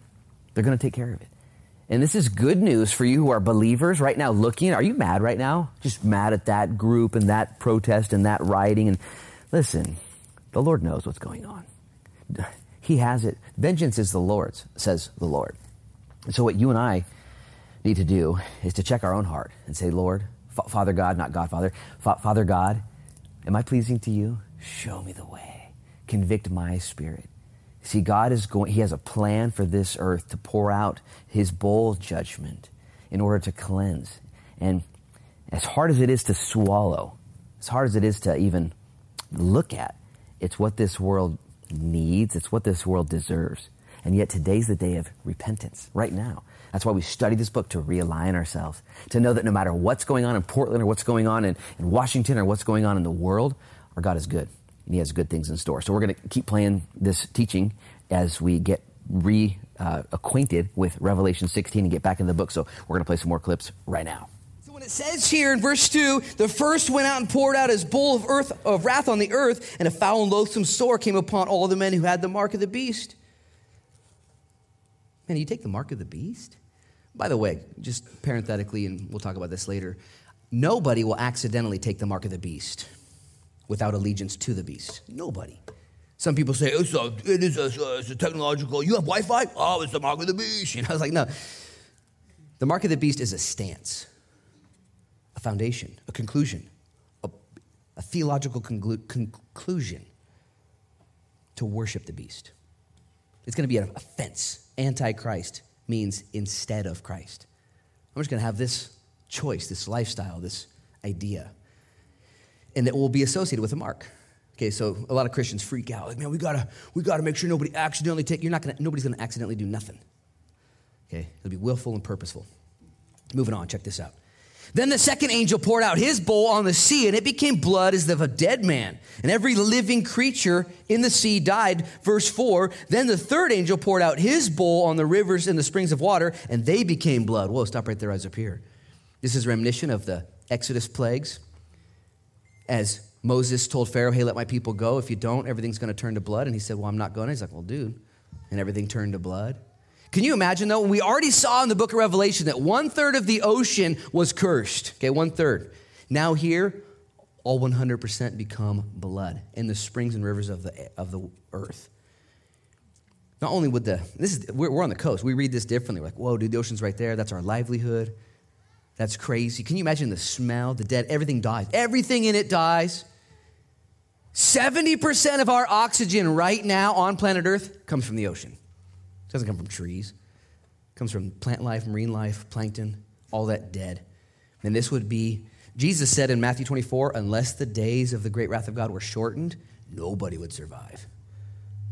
They're going to take care of it. And this is good news for you who are believers right now looking. Are you mad right now? Just mad at that group and that protest and that rioting. And listen, the Lord knows what's going on. He has it. Vengeance is the Lord's, says the Lord. And so what you and I need to do is to check our own heart and say, Lord, F- Father God, not Godfather, F- Father God, am I pleasing to you? Show me the way. Convict my spirit. See, God is going, He has a plan for this earth to pour out His bowl judgment in order to cleanse. And as hard as it is to swallow, as hard as it is to even look at, it's what this world needs, it's what this world deserves. And yet today's the day of repentance, right now. That's why we study this book to realign ourselves, to know that no matter what's going on in Portland or what's going on in, in Washington or what's going on in the world, our God is good and he has good things in store. So we're going to keep playing this teaching as we get reacquainted uh, with Revelation 16 and get back in the book. So we're going to play some more clips right now. So when it says here in verse 2, the first went out and poured out his bowl of, earth, of wrath on the earth, and a foul and loathsome sore came upon all the men who had the mark of the beast. Man, you take the mark of the beast? By the way, just parenthetically, and we'll talk about this later, nobody will accidentally take the mark of the beast without allegiance to the beast. Nobody. Some people say, it's a, it is a, it's a technological, you have Wi Fi? Oh, it's the mark of the beast. And I was like, no. The mark of the beast is a stance, a foundation, a conclusion, a, a theological conclu- conclusion to worship the beast. It's going to be an offense. Antichrist means instead of Christ. I'm just going to have this choice, this lifestyle, this idea. And it will be associated with a mark. Okay, so a lot of Christians freak out. Like, man, we gotta, we gotta make sure nobody accidentally take. You're not gonna. Nobody's gonna accidentally do nothing. Okay, it'll be willful and purposeful. Moving on. Check this out. Then the second angel poured out his bowl on the sea, and it became blood as of a dead man. And every living creature in the sea died. Verse 4 Then the third angel poured out his bowl on the rivers and the springs of water, and they became blood. Whoa, stop right there, eyes up here. This is reminiscent of the Exodus plagues. As Moses told Pharaoh, Hey, let my people go. If you don't, everything's going to turn to blood. And he said, Well, I'm not going. He's like, Well, dude. And everything turned to blood. Can you imagine though? We already saw in the book of Revelation that one third of the ocean was cursed. Okay, one third. Now here, all 100% become blood in the springs and rivers of the, of the earth. Not only would the, this is, we're, we're on the coast. We read this differently. We're like, whoa, dude, the ocean's right there. That's our livelihood. That's crazy. Can you imagine the smell, the dead? Everything dies. Everything in it dies. 70% of our oxygen right now on planet Earth comes from the ocean doesn't come from trees. It comes from plant life, marine life, plankton, all that dead. And this would be, Jesus said in Matthew 24, unless the days of the great wrath of God were shortened, nobody would survive.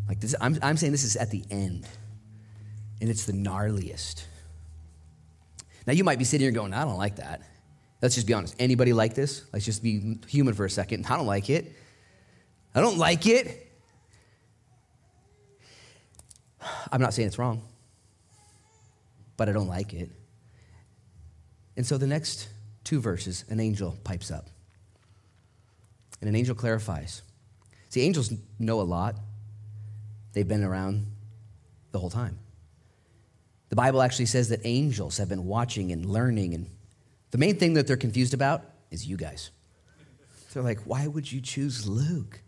Like this, I'm, I'm saying this is at the end, and it's the gnarliest. Now you might be sitting here going, I don't like that. Let's just be honest. Anybody like this? Let's just be human for a second. I don't like it. I don't like it. I'm not saying it's wrong, but I don't like it. And so the next two verses, an angel pipes up. And an angel clarifies. See, angels know a lot, they've been around the whole time. The Bible actually says that angels have been watching and learning, and the main thing that they're confused about is you guys. They're like, why would you choose Luke?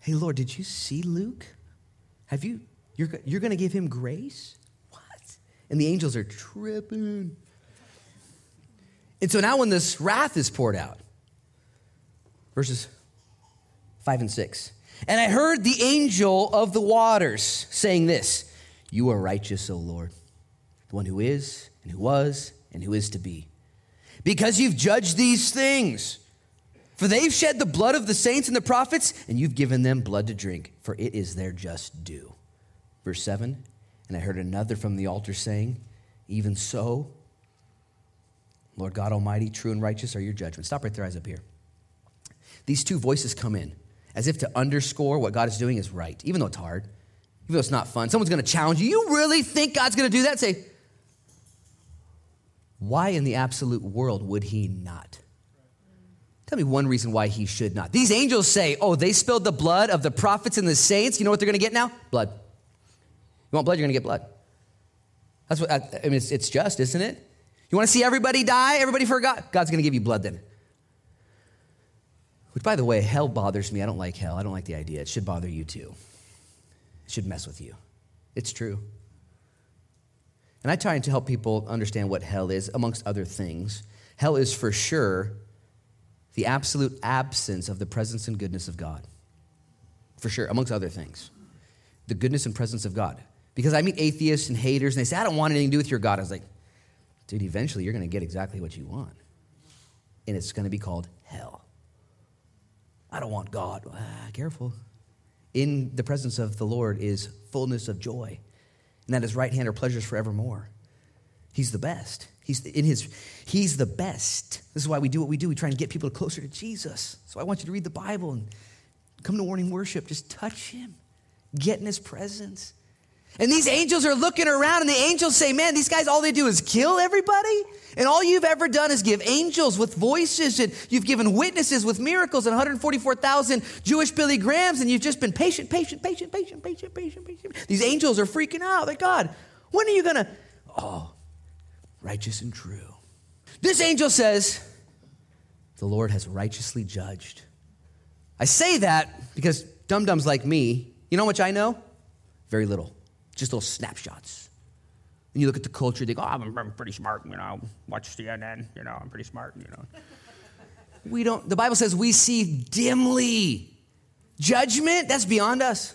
Hey, Lord, did you see Luke? Have you you're, you're going to give him grace? What? And the angels are tripping. And so now, when this wrath is poured out, verses 5 and 6. And I heard the angel of the waters saying this You are righteous, O Lord, the one who is, and who was, and who is to be. Because you've judged these things. For they've shed the blood of the saints and the prophets, and you've given them blood to drink, for it is their just due. Verse 7 And I heard another from the altar saying, Even so, Lord God Almighty, true and righteous are your judgments. Stop right there, eyes up here. These two voices come in as if to underscore what God is doing is right, even though it's hard, even though it's not fun. Someone's going to challenge you. You really think God's going to do that? Say, why in the absolute world would he not? Tell me one reason why he should not. These angels say, oh, they spilled the blood of the prophets and the saints. You know what they're going to get now? Blood. You want blood, you're going to get blood. That's what, I mean, it's, it's just, isn't it? You want to see everybody die? Everybody forgot? God's going to give you blood then. Which, by the way, hell bothers me. I don't like hell. I don't like the idea. It should bother you too. It should mess with you. It's true. And I try to help people understand what hell is, amongst other things. Hell is for sure the absolute absence of the presence and goodness of God. For sure, amongst other things. The goodness and presence of God. Because I meet atheists and haters, and they say, I don't want anything to do with your God. I was like, dude, eventually you're going to get exactly what you want. And it's going to be called hell. I don't want God. Ah, careful. In the presence of the Lord is fullness of joy, and at his right hand are pleasures forevermore. He's the best. He's in his he's the best. This is why we do what we do. We try and get people closer to Jesus. So I want you to read the Bible and come to morning worship. Just touch him. Get in his presence. And these angels are looking around, and the angels say, Man, these guys, all they do is kill everybody. And all you've ever done is give angels with voices, and you've given witnesses with miracles and 144,000 Jewish Billy Grahams, and you've just been patient, patient, patient, patient, patient, patient, patient. These angels are freaking out. They're God, when are you gonna? Oh, righteous and true. This angel says, The Lord has righteously judged. I say that because dum dums like me, you know how much I know? Very little, just little snapshots. And you look at the culture, they go, oh, I'm, I'm pretty smart, you know, watch CNN, you know, I'm pretty smart, you know. we don't, the Bible says we see dimly. Judgment, that's beyond us.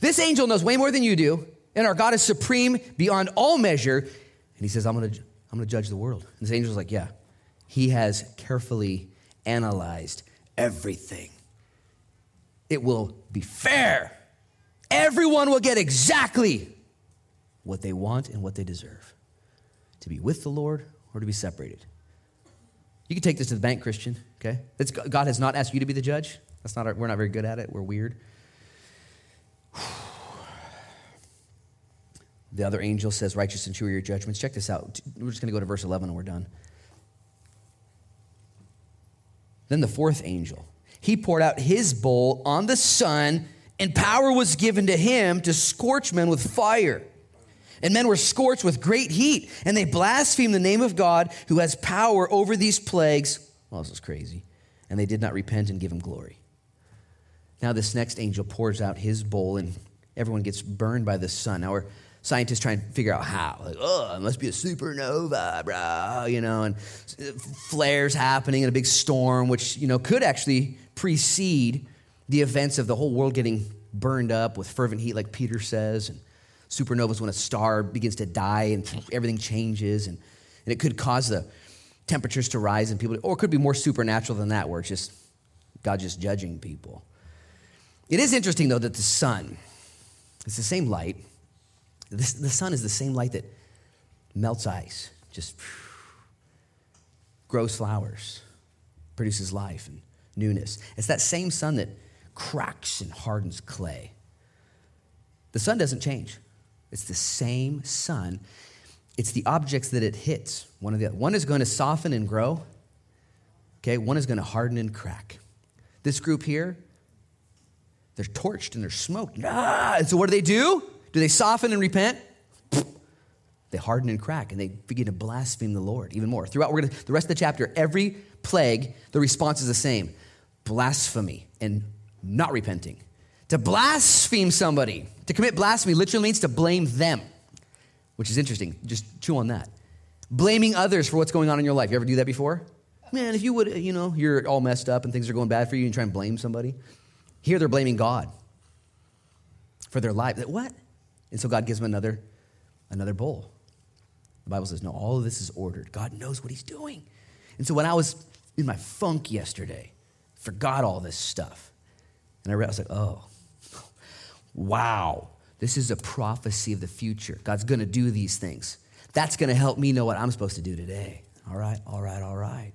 This angel knows way more than you do, and our God is supreme beyond all measure. And he says, I'm gonna, I'm gonna judge the world. And this angel's like, Yeah. He has carefully analyzed everything. It will be fair. Everyone will get exactly what they want and what they deserve to be with the Lord or to be separated. You can take this to the bank, Christian, okay? God has not asked you to be the judge. That's not our, we're not very good at it. We're weird. <sighs> The other angel says, Righteous and true are your judgments. Check this out. We're just going to go to verse 11 and we're done. Then the fourth angel, he poured out his bowl on the sun, and power was given to him to scorch men with fire. And men were scorched with great heat, and they blasphemed the name of God who has power over these plagues. Well, this is crazy. And they did not repent and give him glory. Now, this next angel pours out his bowl, and everyone gets burned by the sun. Now, we're scientists trying to figure out how. Like, oh, it must be a supernova, bro, you know, and uh, flares happening in a big storm, which, you know, could actually precede the events of the whole world getting burned up with fervent heat, like Peter says. And supernovas when a star begins to die and everything changes, and, and it could cause the temperatures to rise and people, or it could be more supernatural than that, where it's just God just judging people. It is interesting, though, that the sun, it's the same light. The sun is the same light that melts ice, just grows flowers, produces life and newness. It's that same sun that cracks and hardens clay. The sun doesn't change. It's the same sun. It's the objects that it hits. One of the one is going to soften and grow. Okay, one is going to harden and crack. This group here, they're torched and they're smoked. Ah, and so what do they do? Do they soften and repent? They harden and crack and they begin to blaspheme the Lord even more. Throughout we're gonna, the rest of the chapter, every plague, the response is the same blasphemy and not repenting. To blaspheme somebody, to commit blasphemy, literally means to blame them, which is interesting. Just chew on that. Blaming others for what's going on in your life. You ever do that before? Man, if you would, you know, you're all messed up and things are going bad for you and you try and blame somebody. Here they're blaming God for their life. What? And so God gives them another, another bowl. The Bible says, no, all of this is ordered. God knows what he's doing. And so when I was in my funk yesterday, forgot all this stuff. And I read, I was like, oh, wow, this is a prophecy of the future. God's going to do these things. That's going to help me know what I'm supposed to do today. All right, all right, all right.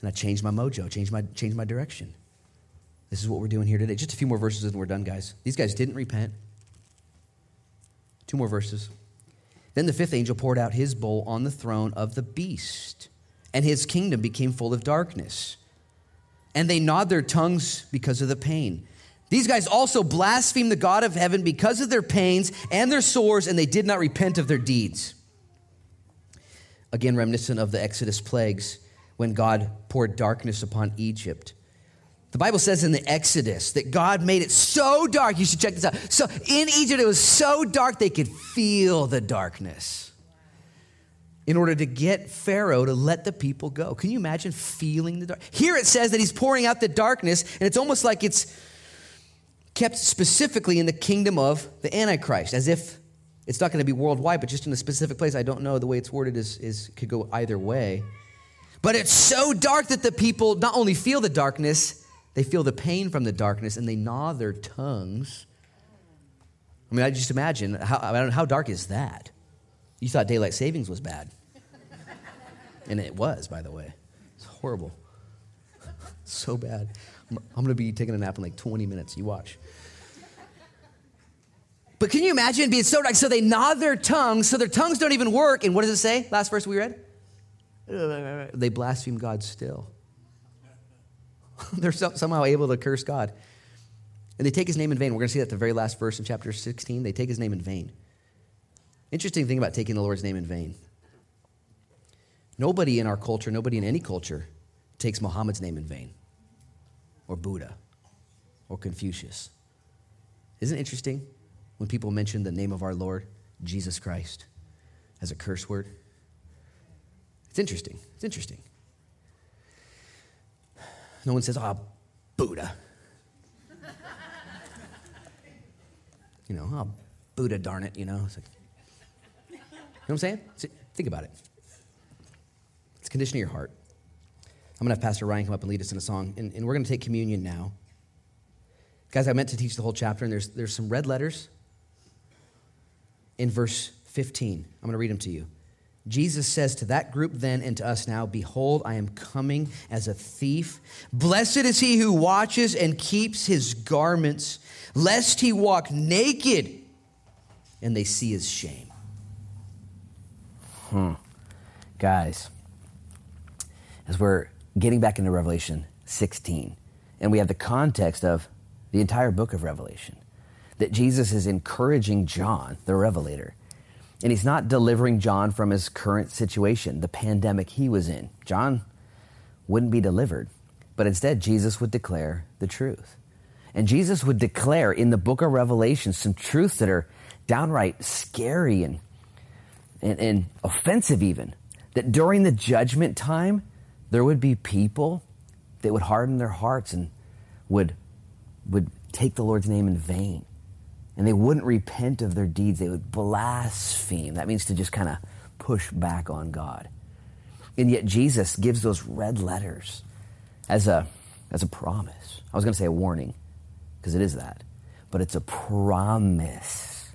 And I changed my mojo, changed my, changed my direction. This is what we're doing here today. Just a few more verses and we're done, guys. These guys didn't repent. Two more verses. Then the fifth angel poured out his bowl on the throne of the beast, and his kingdom became full of darkness. And they gnawed their tongues because of the pain. These guys also blasphemed the God of heaven because of their pains and their sores, and they did not repent of their deeds. Again, reminiscent of the Exodus plagues when God poured darkness upon Egypt. The Bible says in the Exodus that God made it so dark. You should check this out. So in Egypt, it was so dark they could feel the darkness in order to get Pharaoh to let the people go. Can you imagine feeling the dark? Here it says that he's pouring out the darkness, and it's almost like it's kept specifically in the kingdom of the Antichrist, as if it's not going to be worldwide, but just in a specific place. I don't know. The way it's worded is, is could go either way. But it's so dark that the people not only feel the darkness, they feel the pain from the darkness and they gnaw their tongues. I mean, I just imagine how, I don't know, how dark is that? You thought daylight savings was bad. <laughs> and it was, by the way. It's horrible. <laughs> so bad. I'm going to be taking a nap in like 20 minutes. You watch. But can you imagine being so like so they gnawed their tongues, so their tongues don't even work. And what does it say? Last verse we read? They blaspheme God still. <laughs> They're so, somehow able to curse God. And they take his name in vain. We're going to see that the very last verse in chapter 16. They take his name in vain. Interesting thing about taking the Lord's name in vain. Nobody in our culture, nobody in any culture, takes Muhammad's name in vain, or Buddha, or Confucius. Isn't it interesting when people mention the name of our Lord, Jesus Christ, as a curse word? It's interesting. It's interesting. No one says, oh, Buddha. <laughs> you know, oh, Buddha, darn it, you know. Like, you know what I'm saying? Think about it. It's condition of your heart. I'm going to have Pastor Ryan come up and lead us in a song, and, and we're going to take communion now. Guys, I meant to teach the whole chapter, and there's, there's some red letters in verse 15. I'm going to read them to you. Jesus says to that group then and to us now, Behold, I am coming as a thief. Blessed is he who watches and keeps his garments, lest he walk naked and they see his shame. Hmm. Guys, as we're getting back into Revelation 16, and we have the context of the entire book of Revelation, that Jesus is encouraging John, the revelator, and he's not delivering John from his current situation, the pandemic he was in. John wouldn't be delivered, but instead, Jesus would declare the truth. And Jesus would declare in the book of Revelation some truths that are downright scary and, and, and offensive, even. That during the judgment time, there would be people that would harden their hearts and would, would take the Lord's name in vain and they wouldn't repent of their deeds. They would blaspheme. That means to just kind of push back on God. And yet Jesus gives those red letters as a, as a promise. I was going to say a warning, because it is that. But it's a promise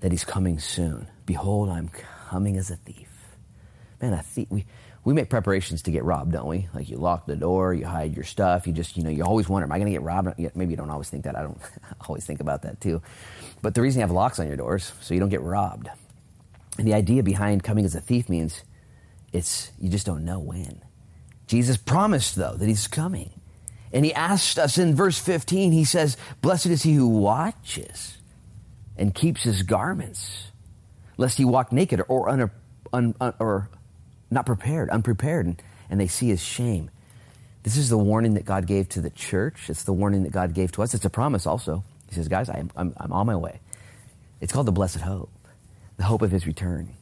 that he's coming soon. Behold, I'm coming as a thief. Man, a thief. We, we make preparations to get robbed, don't we? Like you lock the door, you hide your stuff. You just, you know, you always wonder, am I going to get robbed? Maybe you don't always think that. I don't <laughs> always think about that too. But the reason you have locks on your doors, so you don't get robbed. And the idea behind coming as a thief means it's, you just don't know when. Jesus promised, though, that he's coming. And he asked us in verse 15, he says, Blessed is he who watches and keeps his garments, lest he walk naked or, un, un, or not prepared, unprepared, and, and they see his shame. This is the warning that God gave to the church. It's the warning that God gave to us. It's a promise also. He says, guys, I'm, I'm, I'm on my way. It's called the blessed hope, the hope of his return.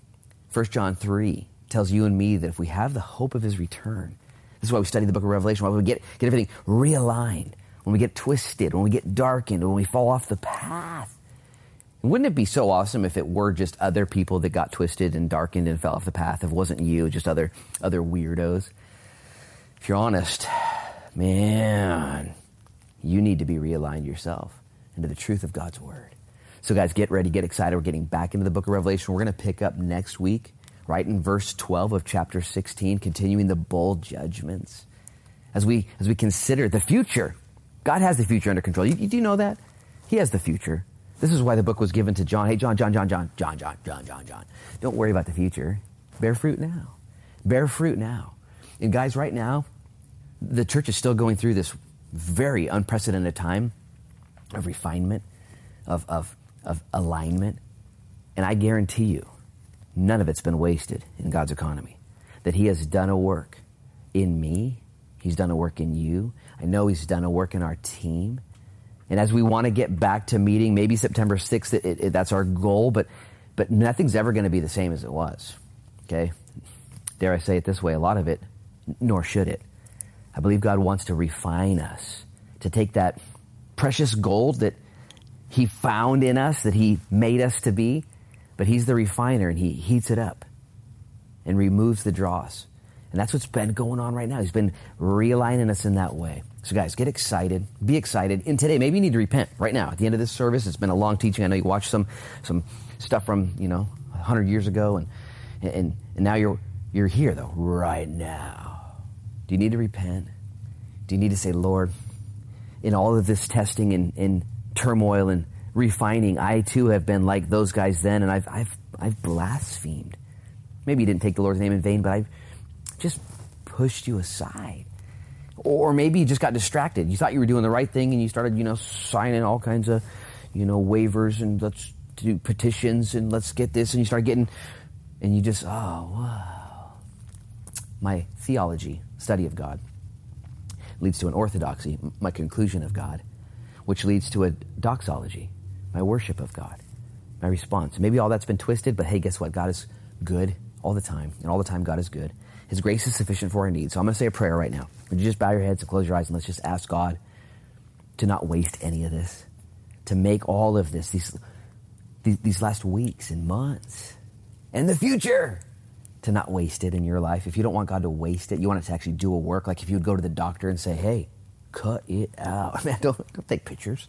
1 John 3 tells you and me that if we have the hope of his return, this is why we study the book of Revelation, why we get, get everything realigned, when we get twisted, when we get darkened, when we fall off the path. Wouldn't it be so awesome if it were just other people that got twisted and darkened and fell off the path? If it wasn't you, just other other weirdos. If you're honest, man, you need to be realigned yourself into the truth of God's word. So, guys, get ready, get excited. We're getting back into the book of Revelation. We're going to pick up next week, right in verse 12 of chapter 16, continuing the bowl judgments. As we as we consider the future, God has the future under control. You, you, do you know that? He has the future. This is why the book was given to John. Hey, John, John, John, John, John, John, John, John, John. Don't worry about the future. Bear fruit now. Bear fruit now. And guys, right now, the church is still going through this very unprecedented time of refinement, of, of, of alignment. And I guarantee you, none of it's been wasted in God's economy. That He has done a work in me, He's done a work in you. I know He's done a work in our team. And as we want to get back to meeting, maybe September 6th, it, it, that's our goal, but, but nothing's ever going to be the same as it was. Okay? Dare I say it this way, a lot of it, nor should it. I believe God wants to refine us, to take that precious gold that He found in us, that He made us to be, but He's the refiner and He heats it up and removes the dross. And that's what's been going on right now. He's been realigning us in that way. So, guys, get excited. Be excited. And today, maybe you need to repent right now. At the end of this service, it's been a long teaching. I know you watched some some stuff from you know hundred years ago, and and and now you're you're here though right now. Do you need to repent? Do you need to say, Lord, in all of this testing and, and turmoil and refining, I too have been like those guys then, and I've, I've, I've blasphemed. Maybe you didn't take the Lord's name in vain, but I've just pushed you aside. Or maybe you just got distracted. You thought you were doing the right thing and you started, you know, signing all kinds of, you know, waivers and let's do petitions and let's get this. And you start getting, and you just, oh, wow. My theology, study of God, leads to an orthodoxy, my conclusion of God, which leads to a doxology, my worship of God, my response. Maybe all that's been twisted, but hey, guess what? God is good all the time, and all the time God is good. His grace is sufficient for our needs. So I'm going to say a prayer right now. Would you just bow your heads and close your eyes and let's just ask God to not waste any of this, to make all of this, these, these, these last weeks and months, and the future, to not waste it in your life. If you don't want God to waste it, you want it to actually do a work. Like if you would go to the doctor and say, hey, cut it out. <laughs> Man, don't, don't take pictures.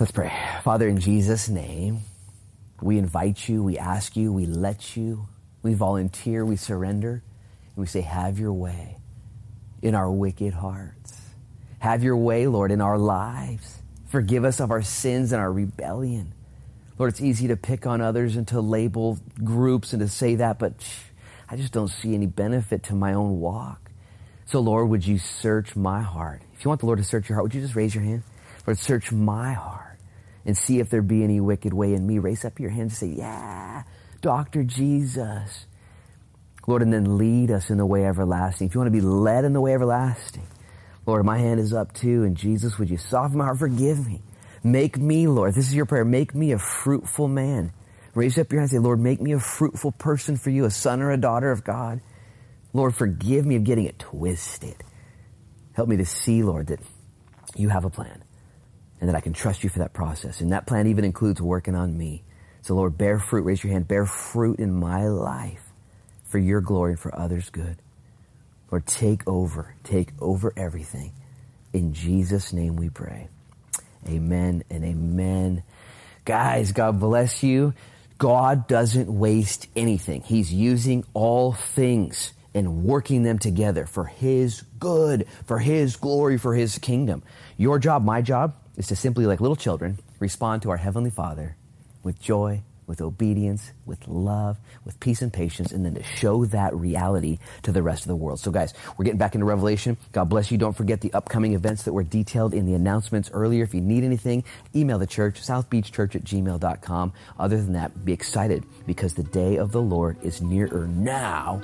Let's pray. Father, in Jesus' name, we invite you, we ask you, we let you, we volunteer, we surrender, and we say, Have your way in our wicked hearts. Have your way, Lord, in our lives. Forgive us of our sins and our rebellion. Lord, it's easy to pick on others and to label groups and to say that, but I just don't see any benefit to my own walk. So, Lord, would you search my heart? If you want the Lord to search your heart, would you just raise your hand? Lord, search my heart and see if there be any wicked way in me. Raise up your hand and say, Yeah, Dr. Jesus. Lord, and then lead us in the way everlasting. If you want to be led in the way everlasting, Lord, my hand is up too. And Jesus, would you soften my heart? Forgive me. Make me, Lord, this is your prayer, make me a fruitful man. Raise up your hand and say, Lord, make me a fruitful person for you, a son or a daughter of God. Lord, forgive me of getting it twisted. Help me to see, Lord, that you have a plan and that I can trust you for that process. And that plan even includes working on me. So, Lord, bear fruit. Raise your hand. Bear fruit in my life for your glory and for others' good. Lord, take over. Take over everything. In Jesus' name we pray. Amen and amen. Guys, God bless you. God doesn't waste anything. He's using all things and working them together for His good, for His glory, for His kingdom. Your job, my job, is to simply, like little children, respond to our Heavenly Father with joy, with obedience, with love, with peace and patience, and then to show that reality to the rest of the world. So, guys, we're getting back into Revelation. God bless you. Don't forget the upcoming events that were detailed in the announcements earlier. If you need anything, email the church, southbeachchurch at gmail.com. Other than that, be excited because the day of the Lord is nearer now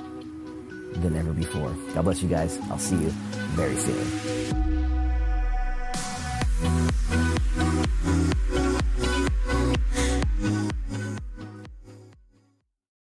than ever before. God bless you guys. I'll see you very soon.